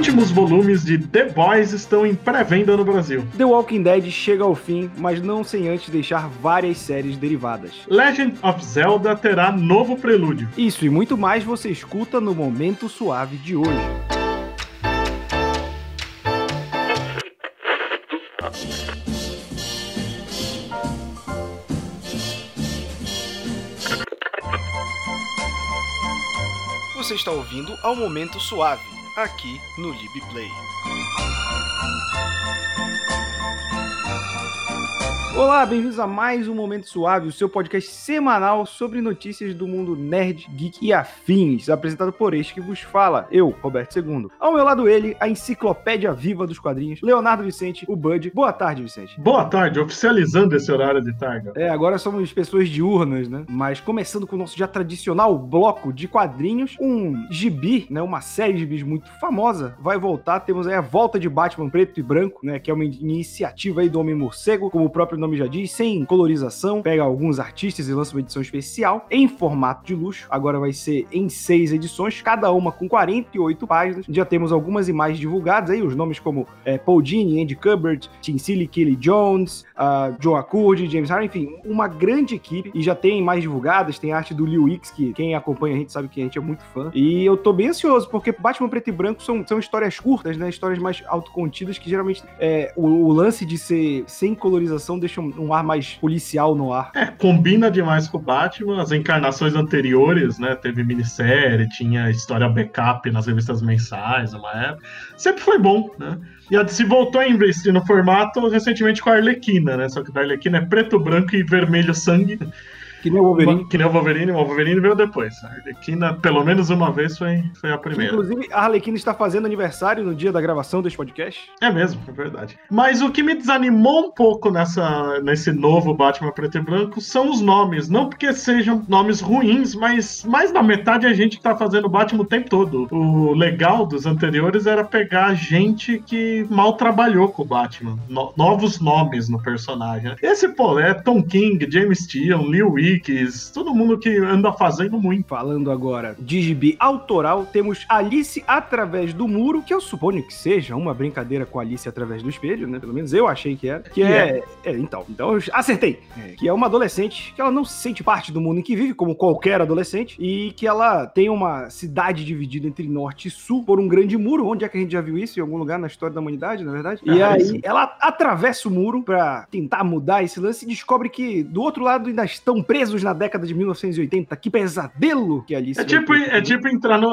últimos volumes de The Boys estão em pré-venda no Brasil. The Walking Dead chega ao fim, mas não sem antes deixar várias séries derivadas. Legend of Zelda terá novo prelúdio. Isso e muito mais você escuta no Momento Suave de hoje. Você está ouvindo ao Momento Suave, aqui no LibPlay. Olá, bem-vindos a mais um Momento Suave, o seu podcast semanal sobre notícias do mundo nerd, geek e afins, apresentado por este que vos fala, eu, Roberto II. Ao meu lado ele, a enciclopédia viva dos quadrinhos, Leonardo Vicente, o Bud. Boa tarde, Vicente. Boa tarde, oficializando esse horário de tarde. É, agora somos pessoas diurnas, né? Mas começando com o nosso já tradicional bloco de quadrinhos, um gibi, né, uma série de gibis muito famosa, vai voltar. Temos aí a volta de Batman preto e branco, né, que é uma iniciativa aí do Homem Morcego, como o próprio nome já diz, sem colorização, pega alguns artistas e lança uma edição especial em formato de luxo. Agora vai ser em seis edições, cada uma com 48 páginas. Já temos algumas imagens divulgadas aí, os nomes como é, Paul Dini, Andy Kubert, Tim Seeley, Kelly Jones, uh, Joe Accord, James Harden, enfim, uma grande equipe. E já tem imagens divulgadas, tem arte do Liu X, que quem acompanha a gente sabe que a gente é muito fã. E eu tô bem ansioso, porque Batman Preto e Branco são, são histórias curtas, né? Histórias mais autocontidas, que geralmente é, o, o lance de ser sem colorização deixa um, um, ar mais policial no ar. É, combina demais com o Batman. As encarnações anteriores, né? Teve minissérie, tinha história backup nas revistas mensais, uma época. Sempre foi bom, né? E a DC voltou a investir no formato recentemente com a Arlequina, né? Só que a Arlequina é preto, branco e vermelho sangue. Que nem o Wolverine. Que nem o Wolverine, o Wolverine veio depois. A Arlequina, pelo menos uma vez, foi, foi a primeira. Inclusive, a Arlequina está fazendo aniversário no dia da gravação deste podcast. É mesmo, é verdade. Mas o que me desanimou um pouco nessa, nesse novo Batman preto e branco são os nomes. Não porque sejam nomes ruins, mas mais da metade é gente que tá fazendo Batman o tempo todo. O legal dos anteriores era pegar gente que mal trabalhou com o Batman. No, novos nomes no personagem. Esse, pô, é Tom King, James Tian, Lee Wicks, todo mundo que anda fazendo muito. Falando agora de gibi autoral, temos Alice através do muro, que eu suponho que seja uma brincadeira com Alice através do espelho, né? Pelo menos eu achei que era. Que é. é... é então, então eu acertei. É, que é uma adolescente que ela não se sente parte do mundo em que vive, como qualquer adolescente, e que ela tem uma cidade dividida entre norte e sul por um grande muro. Onde é que a gente já viu isso? Em algum lugar na história da humanidade, na verdade? E ah, aí isso. ela atravessa o muro para tentar mudar esse lance e descobre que do outro lado ainda estão presos presos na década de 1980. Que pesadelo que Alice. É tipo, é tipo entrar no.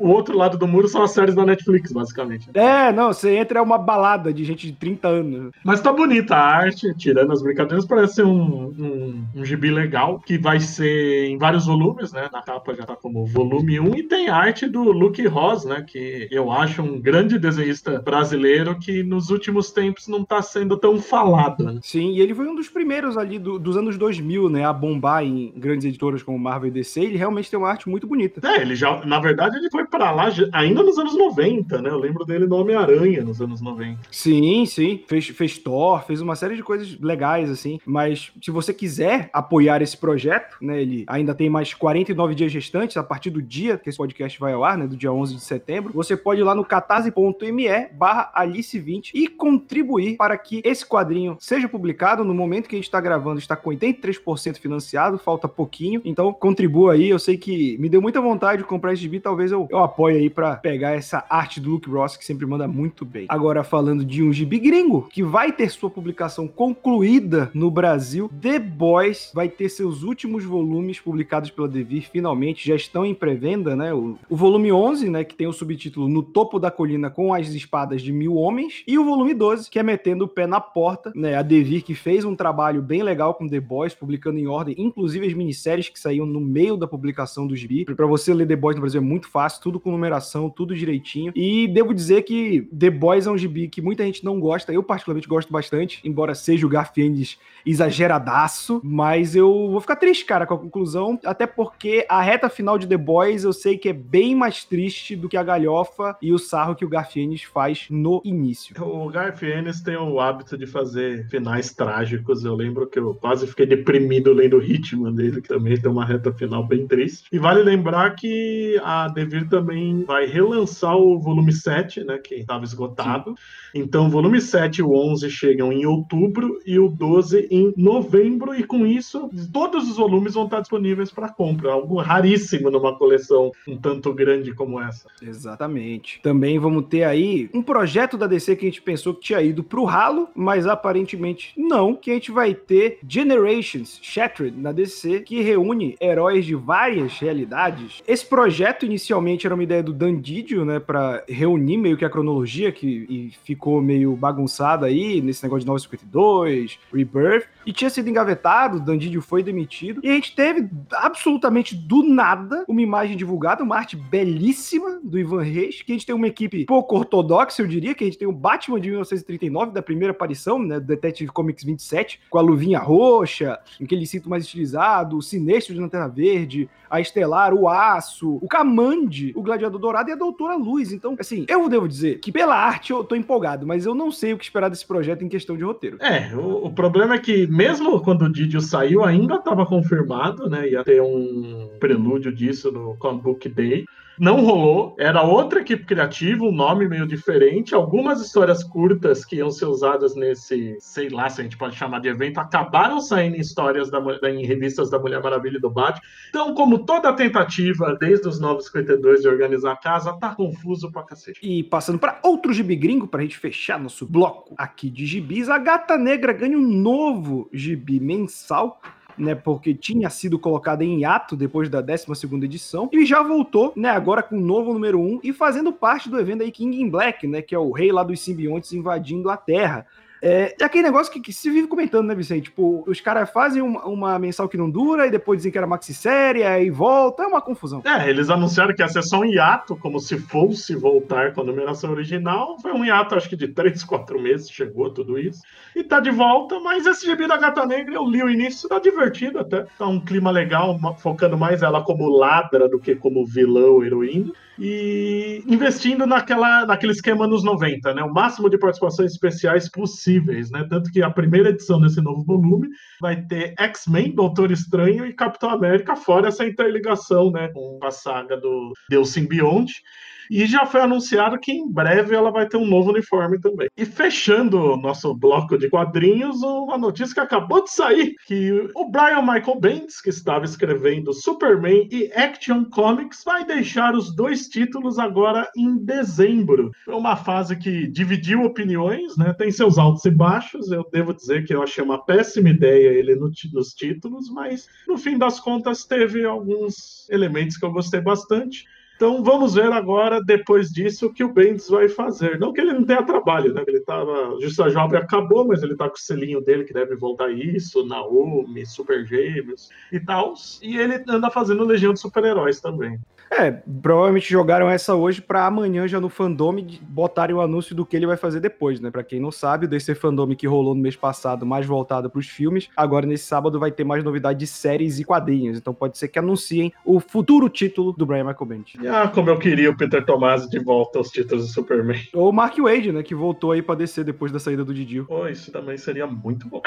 O outro lado do muro são as séries da Netflix, basicamente. É, não, você entra é uma balada de gente de 30 anos. Mas tá bonita a arte, tirando as brincadeiras, parece ser um, um, um gibi legal, que vai ser em vários volumes, né? Na capa já tá como volume 1, e tem arte do Luke Ross, né? Que eu acho um grande desenhista brasileiro que nos últimos tempos não tá sendo tão falado. Né? Sim, e ele foi um dos primeiros ali do, dos anos 2000, né? A bombar em grandes editoras como Marvel e DC, ele realmente tem uma arte muito bonita. É, ele já, na verdade, ele foi para lá ainda nos anos 90, né? Eu lembro dele no Homem-Aranha nos anos 90. Sim, sim. Fez, fez Thor, fez uma série de coisas legais, assim. Mas se você quiser apoiar esse projeto, né? Ele ainda tem mais 49 dias restantes a partir do dia que esse podcast vai ao ar, né? Do dia 11 de setembro. Você pode ir lá no catarse.me barra Alice20 e contribuir para que esse quadrinho seja publicado no momento que a gente está gravando, está com 83% financiado, falta pouquinho. Então contribua aí. Eu sei que me deu muita vontade de comprar esse gibi, talvez eu, eu apoie aí para pegar essa arte do Luke Ross, que sempre manda muito bem. Agora, falando de um gibi gringo, que vai ter sua publicação concluída no Brasil, The Boys vai ter seus últimos volumes publicados pela Devir, finalmente, já estão em pré-venda, né? O, o volume 11, né, que tem o subtítulo No Topo da Colina com as Espadas de Mil Homens, e o volume 12, que é Metendo o Pé na Porta, né? A Devir que fez um trabalho bem legal com The Boys, publicando em ordem, inclusive as minisséries que saíam no meio da publicação do gibi. Para você ler The Boys no Brasil é muito fácil, tudo com numeração, tudo direitinho. E devo dizer que The Boys é um gibi que muita gente não gosta, eu particularmente gosto bastante, embora seja o Garfiennes exageradaço, mas eu vou ficar triste, cara, com a conclusão, até porque a reta final de The Boys eu sei que é bem mais triste do que a galhofa e o sarro que o Garfiennes faz no início. O Garfiennes tem o hábito de fazer finais trágicos, eu lembro que eu quase fiquei deprimido Lendo Hitman dele, que também tem uma reta final bem triste. E vale lembrar que a Devir também vai relançar o volume 7, né, que estava esgotado. Sim. Então, o volume 7 e o 11 chegam em outubro e o 12 em novembro, e com isso, todos os volumes vão estar disponíveis para compra. Algo raríssimo numa coleção um tanto grande como essa. Exatamente. Também vamos ter aí um projeto da DC que a gente pensou que tinha ido para o ralo, mas aparentemente não, que a gente vai ter Generations Shattered na DC, que reúne heróis de várias realidades. Esse projeto inicialmente era uma ideia do Dan Didio, né, para reunir meio que a cronologia que ficou meio bagunçada aí nesse negócio de 952, Rebirth, e tinha sido engavetado, o Dan Didio foi demitido, e a gente teve absolutamente do nada uma imagem divulgada, uma arte belíssima do Ivan Reis, que a gente tem uma equipe pouco ortodoxa, eu diria, que a gente tem o Batman de 1939, da primeira aparição, né, do Detective Comics 27, com a luvinha roxa, aquele cinto mais estilizado, o Sinestro de Lanterna Verde, a Estelar, o Aço, o Camande, o Gladiador Dourado e a Doutora Luz. Então, assim, eu devo dizer que pela arte eu tô empolgado, mas eu não sei o que esperar desse projeto em questão de roteiro. É, o, o problema é que mesmo quando o Didio saiu, ainda estava confirmado, né? Ia ter um prelúdio disso no Comic Book Day. Não rolou, era outra equipe criativa, um nome meio diferente. Algumas histórias curtas que iam ser usadas nesse, sei lá se a gente pode chamar de evento, acabaram saindo em histórias da, em revistas da Mulher Maravilha e do Batman. Então, como toda tentativa, desde os 952 de organizar a casa, tá confuso pra cacete. E passando para outro gibi gringo, pra gente fechar nosso bloco aqui de gibis, a Gata Negra ganha um novo gibi mensal né, porque tinha sido colocada em hiato depois da 12 edição, e já voltou, né, agora com o novo número 1 e fazendo parte do evento aí King in Black, né, que é o rei lá dos simbiontes invadindo a Terra. É, é aquele negócio que, que, se vive comentando, né, Vicente? Tipo, os caras fazem uma, uma, mensal que não dura e depois dizem que era maxi-série, aí volta, é uma confusão. É, eles anunciaram que só um hiato, como se fosse voltar com a numeração original. Foi um hiato, acho que de 3, 4 meses, chegou tudo isso. E tá de volta, mas esse gibi da Gata Negra, eu li o início, tá divertido até. Tá um clima legal, focando mais ela como ladra do que como vilão, heroína e investindo naquela, naquele esquema nos 90, né? O máximo de participações especiais possíveis, né? Tanto que a primeira edição desse novo volume vai ter X-Men, Doutor Estranho e Capitão América, fora essa interligação, né? Com a saga do Deus Simbionte. E já foi anunciado que em breve ela vai ter um novo uniforme também. E fechando nosso bloco de quadrinhos, uma notícia que acabou de sair: que o Brian Michael Bendis, que estava escrevendo Superman e Action Comics, vai deixar os dois títulos agora em dezembro. Foi uma fase que dividiu opiniões, né? Tem seus altos e baixos. Eu devo dizer que eu achei uma péssima ideia ele no, nos títulos, mas no fim das contas teve alguns elementos que eu gostei bastante. Então vamos ver agora, depois disso, o que o Bendis vai fazer. Não que ele não tenha trabalho, né? Ele tava. Justa Jovem acabou, mas ele tá com o selinho dele que deve voltar isso, Naomi, Super Gêmeos e tal. E ele anda fazendo Legião de Super-Heróis também. É, provavelmente jogaram essa hoje para amanhã já no fandom botarem o anúncio do que ele vai fazer depois, né? Para quem não sabe, o DC fandom que rolou no mês passado, mais voltado para os filmes, agora nesse sábado vai ter mais novidade de séries e quadrinhos. Então pode ser que anunciem o futuro título do Brian Michael Bendis. Ah, como eu queria o Peter Tomasi de volta aos títulos do Superman. Ou o Mark Wade, né, que voltou aí para DC depois da saída do Didio. Pô, isso também seria muito bom.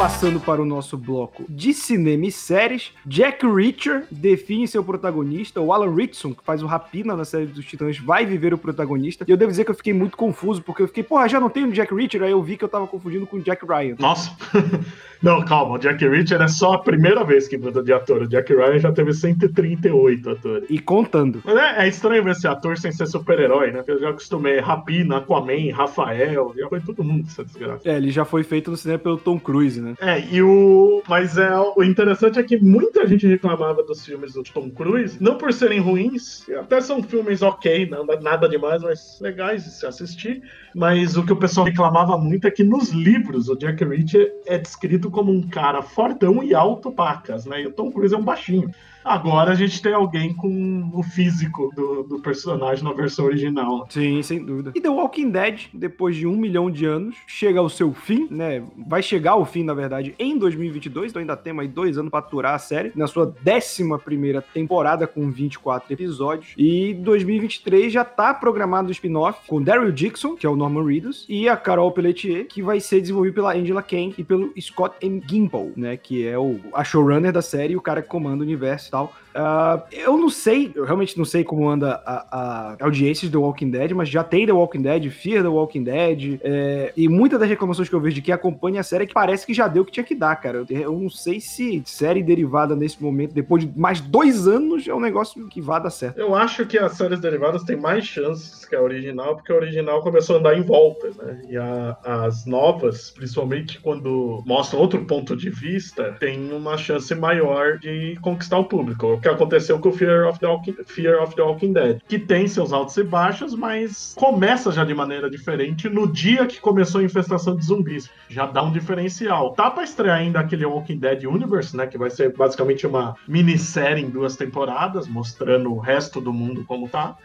Passando para o nosso bloco de cinema e séries, Jack Reacher define seu protagonista. O Alan Rickson, que faz o Rapina na série dos Titãs, vai viver o protagonista. E eu devo dizer que eu fiquei muito confuso, porque eu fiquei, porra, já não tem o Jack Reacher? Aí eu vi que eu tava confundindo com o Jack Ryan. Nossa! Não, calma, o Jack Reacher é só a primeira vez que muda de ator. O Jack Ryan já teve 138 atores. E contando. Mas é, é estranho ver esse ator sem ser super-herói, né? Porque eu já acostumei Rapina, Aquaman, Rafael, já foi todo mundo essa desgraça. É, ele já foi feito no cinema pelo Tom Cruise, né? É, e o. Mas é, o interessante é que muita gente reclamava dos filmes do Tom Cruise, não por serem ruins, até são filmes ok, nada, nada demais, mas legais de se assistir. Mas o que o pessoal reclamava muito é que nos livros o Jack Reacher é descrito como um cara fortão e alto pacas, né? E o Tom Cruise é um baixinho. Agora a gente tem alguém com o físico do, do, personagem na versão original. Sim, sem dúvida. E The Walking Dead, depois de um milhão de anos, chega ao seu fim, né? Vai chegar ao fim, na verdade, em 2022, então ainda temos aí dois anos para aturar a série, na sua décima primeira temporada com 24 episódios. E 2023 já tá programado o spin-off com Daryl Dixon, que é o Norman Reedus, e a Carol Pelletier, que vai ser desenvolvido pela Angela Kang e pelo Scott M. Gimple, né? Que é o a showrunner da série e o cara que comanda o universo tal. Uh, eu não sei, eu realmente não sei como anda a, a audiência de The Walking Dead, mas já tem The Walking Dead, Fear The Walking Dead, é, e muitas das reclamações que eu vejo de quem acompanha a série é que parece que já deu o que tinha que dar, cara. Eu, eu, não sei se série derivada nesse momento, depois de mais dois anos, é um negócio que vá dar certo. Eu acho que as séries derivadas têm mais chances que a original, porque a original começou a andar em volta, né? E a, as novas, principalmente quando mostram outro ponto de vista, tem uma chance maior de conquistar o público que aconteceu com o Fear of, the Walking, Fear of the Walking Dead, que tem seus altos e baixos, mas começa já de maneira diferente no dia que começou a infestação de zumbis. Já dá um diferencial. Tá pra estrear ainda aquele Walking Dead Universe, né? Que vai ser basicamente uma minissérie em duas temporadas, mostrando o resto do mundo como tá.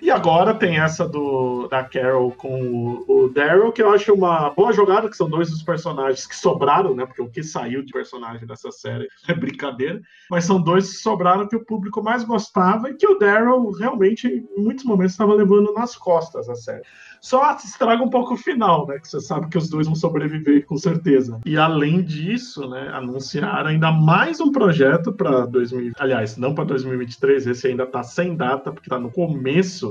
E agora tem essa do da Carol com o, o Daryl, que eu acho uma boa jogada, que são dois dos personagens que sobraram, né? Porque o que saiu de personagem dessa série é brincadeira. Mas são dois que sobraram que o público mais gostava e que o Daryl realmente, em muitos momentos, estava levando nas costas a série. Só estraga um pouco o final, né? Que você sabe que os dois vão sobreviver com certeza. E além disso, né, anunciaram ainda mais um projeto para 2000, aliás, não para 2023, esse ainda tá sem data porque tá no começo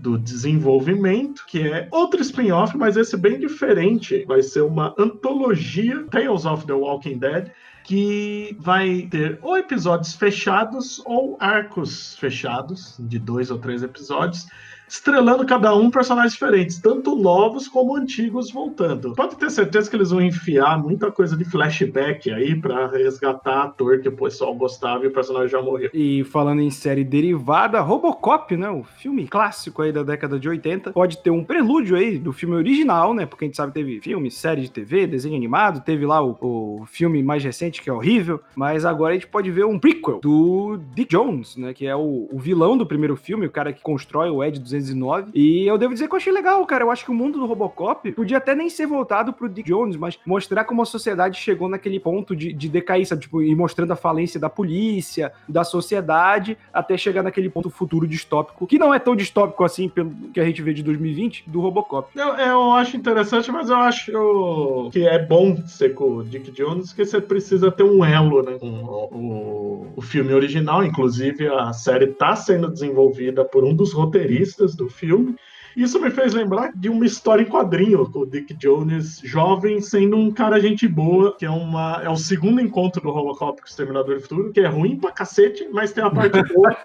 do desenvolvimento, que é outro spin-off, mas esse bem diferente. Vai ser uma antologia Tales of the Walking Dead que vai ter ou episódios fechados ou arcos fechados de dois ou três episódios estrelando cada um personagens diferentes, tanto novos como antigos voltando. Pode ter certeza que eles vão enfiar muita coisa de flashback aí para resgatar ator que o pessoal gostava e o personagem já morreu. E falando em série derivada, Robocop, né, o filme clássico aí da década de 80, pode ter um prelúdio aí do filme original, né, porque a gente sabe que teve filme, série de TV, desenho animado, teve lá o, o filme mais recente que é horrível, mas agora a gente pode ver um prequel do Dick Jones, né, que é o, o vilão do primeiro filme, o cara que constrói o Ed 200 1909. E eu devo dizer que eu achei legal, cara. Eu acho que o mundo do Robocop podia até nem ser voltado pro Dick Jones, mas mostrar como a sociedade chegou naquele ponto de, de decair, sabe? Tipo, e mostrando a falência da polícia, da sociedade, até chegar naquele ponto futuro distópico, que não é tão distópico assim pelo que a gente vê de 2020, do Robocop. Eu, eu acho interessante, mas eu acho que é bom ser com o Dick Jones, que você precisa ter um elo, né? Com o, o, o filme original, inclusive a série tá sendo desenvolvida por um dos roteiristas do filme. Isso me fez lembrar de uma história em quadrinho com o Dick Jones, jovem, sendo um cara gente boa, que é, uma, é o segundo encontro do Robocop com o Exterminador do Futuro, que é ruim pra cacete, mas tem a parte boa,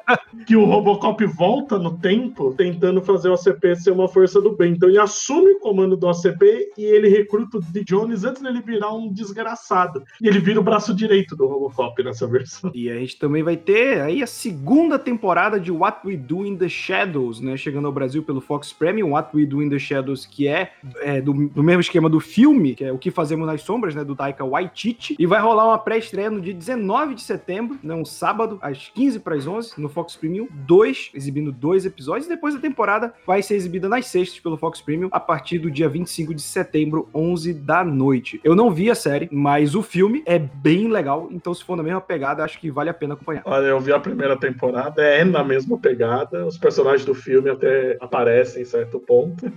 que o Robocop volta no tempo tentando fazer o ACP ser uma força do bem. Então ele assume o comando do ACP e ele recruta o Dick Jones antes dele virar um desgraçado. E ele vira o braço direito do Robocop nessa versão. E a gente também vai ter aí a segunda temporada de What We Do in the Shadows, né? Chegando ao Brasil pelo Fox Premium, Do in the Shadows, que é, é do, do, mesmo esquema do filme, que é O Que Fazemos nas Sombras, né, do Taika Waititi, e vai rolar uma pré-estreia no dia 19 de setembro, né, um sábado, às 15 para as 11, no Fox Premium, dois, exibindo dois episódios, e depois a temporada vai ser exibida nas sextas pelo Fox Premium, a partir do dia 25 de setembro, 11 da noite. Eu não vi a série, mas o filme é bem legal, então se for na mesma pegada, acho que vale a pena acompanhar. Olha, eu vi a primeira temporada, é na mesma pegada, os personagens do filme até aparecem certo ponto.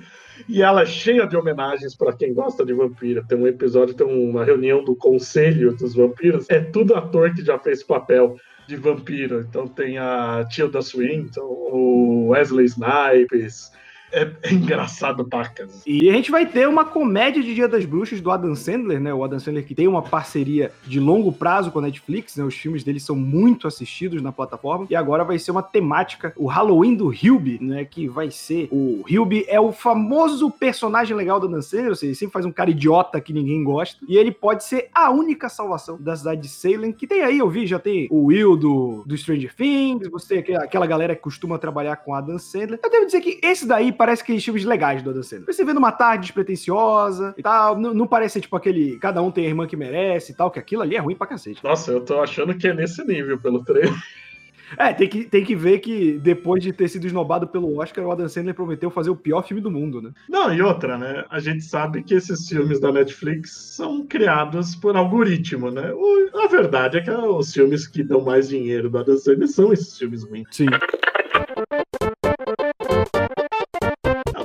E ela é cheia de homenagens para quem gosta de vampiro. Tem um episódio, tem uma reunião do conselho dos vampiros. É tudo ator que já fez papel de vampiro. Então tem a Tilda Swinton, o Wesley Snipes, é, é engraçado pacas. E a gente vai ter uma comédia de Dia das Bruxas do Adam Sandler, né? O Adam Sandler que tem uma parceria de longo prazo com a Netflix, né? Os filmes dele são muito assistidos na plataforma. E agora vai ser uma temática, o Halloween do Hilby, né? Que vai ser. O Hilby é o famoso personagem legal do Adam Sandler, ou seja, ele sempre faz um cara idiota que ninguém gosta. E ele pode ser a única salvação da cidade de Salem, que tem aí, eu vi, já tem o Will do, do Stranger Things, você tem aquela galera que costuma trabalhar com Adam Sandler. Eu devo dizer que esse daí parece aqueles filmes legais do Adam Sandler. Você vê numa tarde despretensiosa e tal, não, não parece tipo aquele cada um tem a irmã que merece e tal, que aquilo ali é ruim pra cacete. Nossa, eu tô achando que é nesse nível pelo trailer. É, tem que, tem que ver que depois de ter sido esnobado pelo Oscar, o Adam Sandler prometeu fazer o pior filme do mundo, né? Não, e outra, né? A gente sabe que esses filmes da Netflix são criados por algoritmo, né? O, a verdade é que os filmes que dão mais dinheiro do Adam Sandler são esses filmes ruins. Sim.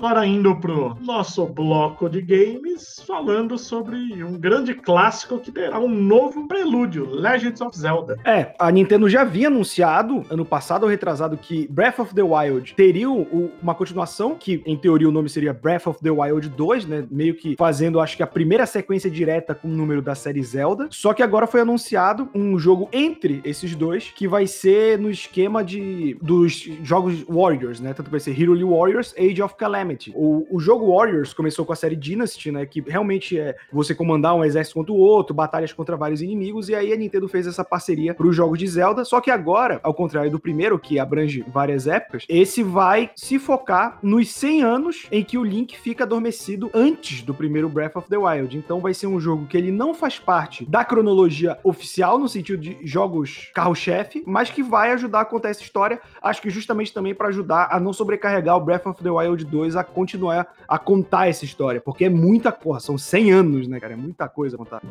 Agora indo pro nosso bloco de games, falando sobre um grande clássico que terá um novo prelúdio, Legends of Zelda. É, a Nintendo já havia anunciado, ano passado ou retrasado, que Breath of the Wild teria uma continuação, que em teoria o nome seria Breath of the Wild 2, né? Meio que fazendo, acho que a primeira sequência direta com o número da série Zelda. Só que agora foi anunciado um jogo entre esses dois, que vai ser no esquema de dos jogos Warriors, né? Tanto vai ser Hyrule Warriors, Age of Calamity. O, o jogo Warriors começou com a série Dynasty, né? Que realmente é você comandar um exército contra o outro, batalhas contra vários inimigos, e aí a Nintendo fez essa parceria para os jogos de Zelda. Só que agora, ao contrário do primeiro, que abrange várias épocas, esse vai se focar nos 100 anos em que o Link fica adormecido antes do primeiro Breath of the Wild. Então vai ser um jogo que ele não faz parte da cronologia oficial, no sentido de jogos carro-chefe, mas que vai ajudar a contar essa história. Acho que justamente também para ajudar a não sobrecarregar o Breath of the Wild 2 a continuar a contar essa história, porque é muita porra, são 100 anos, né, cara? É muita coisa a contar.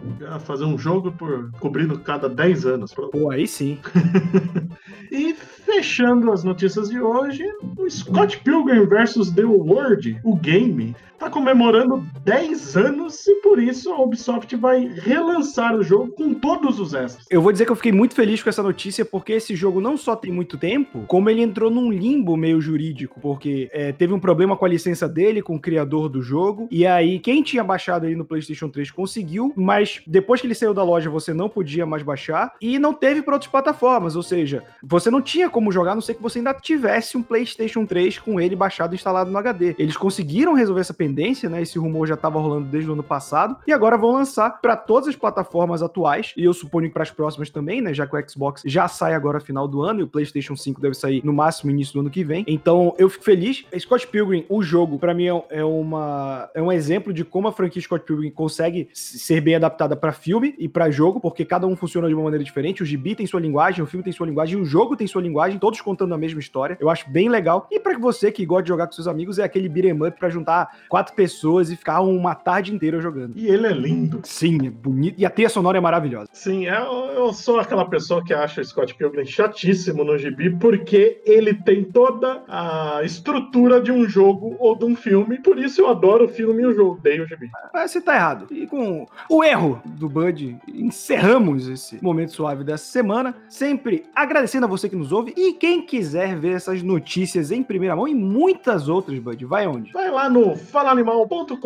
Fazer um jogo por cobrindo cada 10 anos. Pô, aí sim. E fechando as notícias de hoje, o Scott Pilgrim vs. The World, o game, tá comemorando 10 anos e por isso a Ubisoft vai relançar o jogo com todos os extras. Eu vou dizer que eu fiquei muito feliz com essa notícia, porque esse jogo não só tem muito tempo, como ele entrou num limbo meio jurídico, porque é, teve um problema com a licença dele, com o criador do jogo, e aí quem tinha baixado ele no PlayStation 3 conseguiu, mas depois que ele saiu da loja você não podia mais baixar, e não teve para outras plataformas, ou seja, você não tinha como jogar, a não ser que você ainda tivesse um PlayStation 3 com ele baixado e instalado no HD. Eles conseguiram resolver essa pendência, né? Esse rumor já estava rolando desde o ano passado, e agora vão lançar para todas as plataformas atuais, e eu suponho que para as próximas também, né? Já que o Xbox já sai agora final do ano e o PlayStation 5 deve sair no máximo início do ano que vem. Então eu fico feliz. Scott Pilgrim, o jogo, para mim é, é uma é um exemplo de como a franquia Scott Pilgrim consegue ser bem adaptada para filme e para jogo, porque cada um funciona de uma maneira diferente. O gibi tem sua linguagem, o filme tem sua linguagem, o jogo tem sua linguagem, todos contando a mesma história. Eu acho bem legal. E para você que gosta de jogar com seus amigos, é aquele beat'em up para juntar quatro pessoas e ficar uma tarde inteira jogando. E ele é lindo. Sim, é bonito. E a trilha sonora é maravilhosa. Sim, eu, eu sou aquela pessoa que acha o Scott Pilgrim chatíssimo no gibi, porque ele tem toda a estrutura de um jogo ou de um filme, por isso eu adoro o filme e o jogo, dei o gibi. Mas você tá errado. E com o erro do Bud, encerramos esse momento suave dessa semana. Sempre agradecendo a você que nos ouve. E quem quiser ver essas notícias em primeira mão e muitas outras, Bud, vai onde? Vai lá no falaanimal.com.br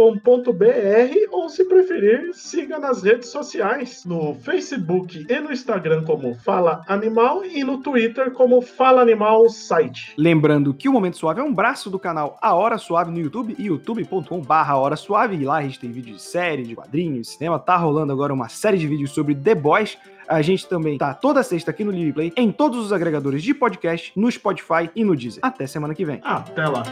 ou, se preferir, siga nas redes sociais, no Facebook e no Instagram como Fala Animal e no Twitter como Fala Animal Site. Lembrando que o Momento Suave é um braço do canal A Hora Suave no YouTube, youtube.com/barra Hora Suave. E lá a gente tem vídeo de série, de quadrinhos, cinema. Tá rolando agora uma série de vídeos sobre The Boys. A gente também tá toda sexta aqui no Livre Play, em todos os agregadores de podcast, no Spotify e no Deezer. Até semana que vem. Até lá!